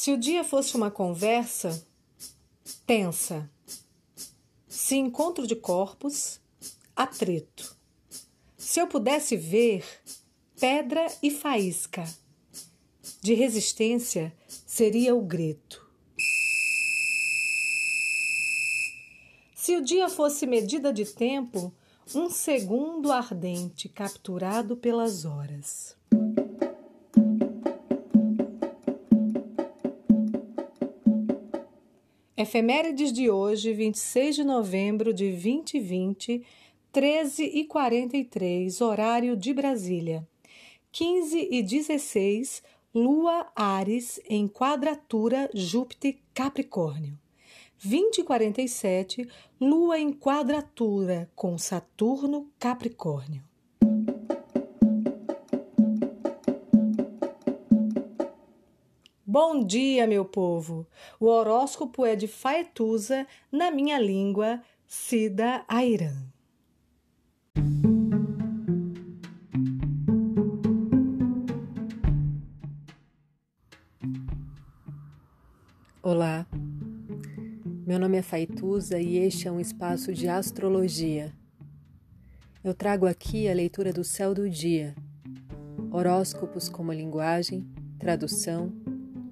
Se o dia fosse uma conversa tensa, se encontro de corpos, atrito. Se eu pudesse ver pedra e faísca, de resistência seria o grito. Se o dia fosse medida de tempo, um segundo ardente capturado pelas horas. Efemérides de hoje, 26 de novembro de 2020, 13 e 43, horário de Brasília. 15 e 16, Lua Ares em quadratura Júpiter Capricórnio. 20 e 47, Lua em quadratura com Saturno Capricórnio. Bom dia, meu povo! O horóscopo é de Faetusa, na minha língua, Cida Airan. Olá, meu nome é Faituza e este é um espaço de astrologia. Eu trago aqui a leitura do céu do dia, horóscopos como linguagem, tradução,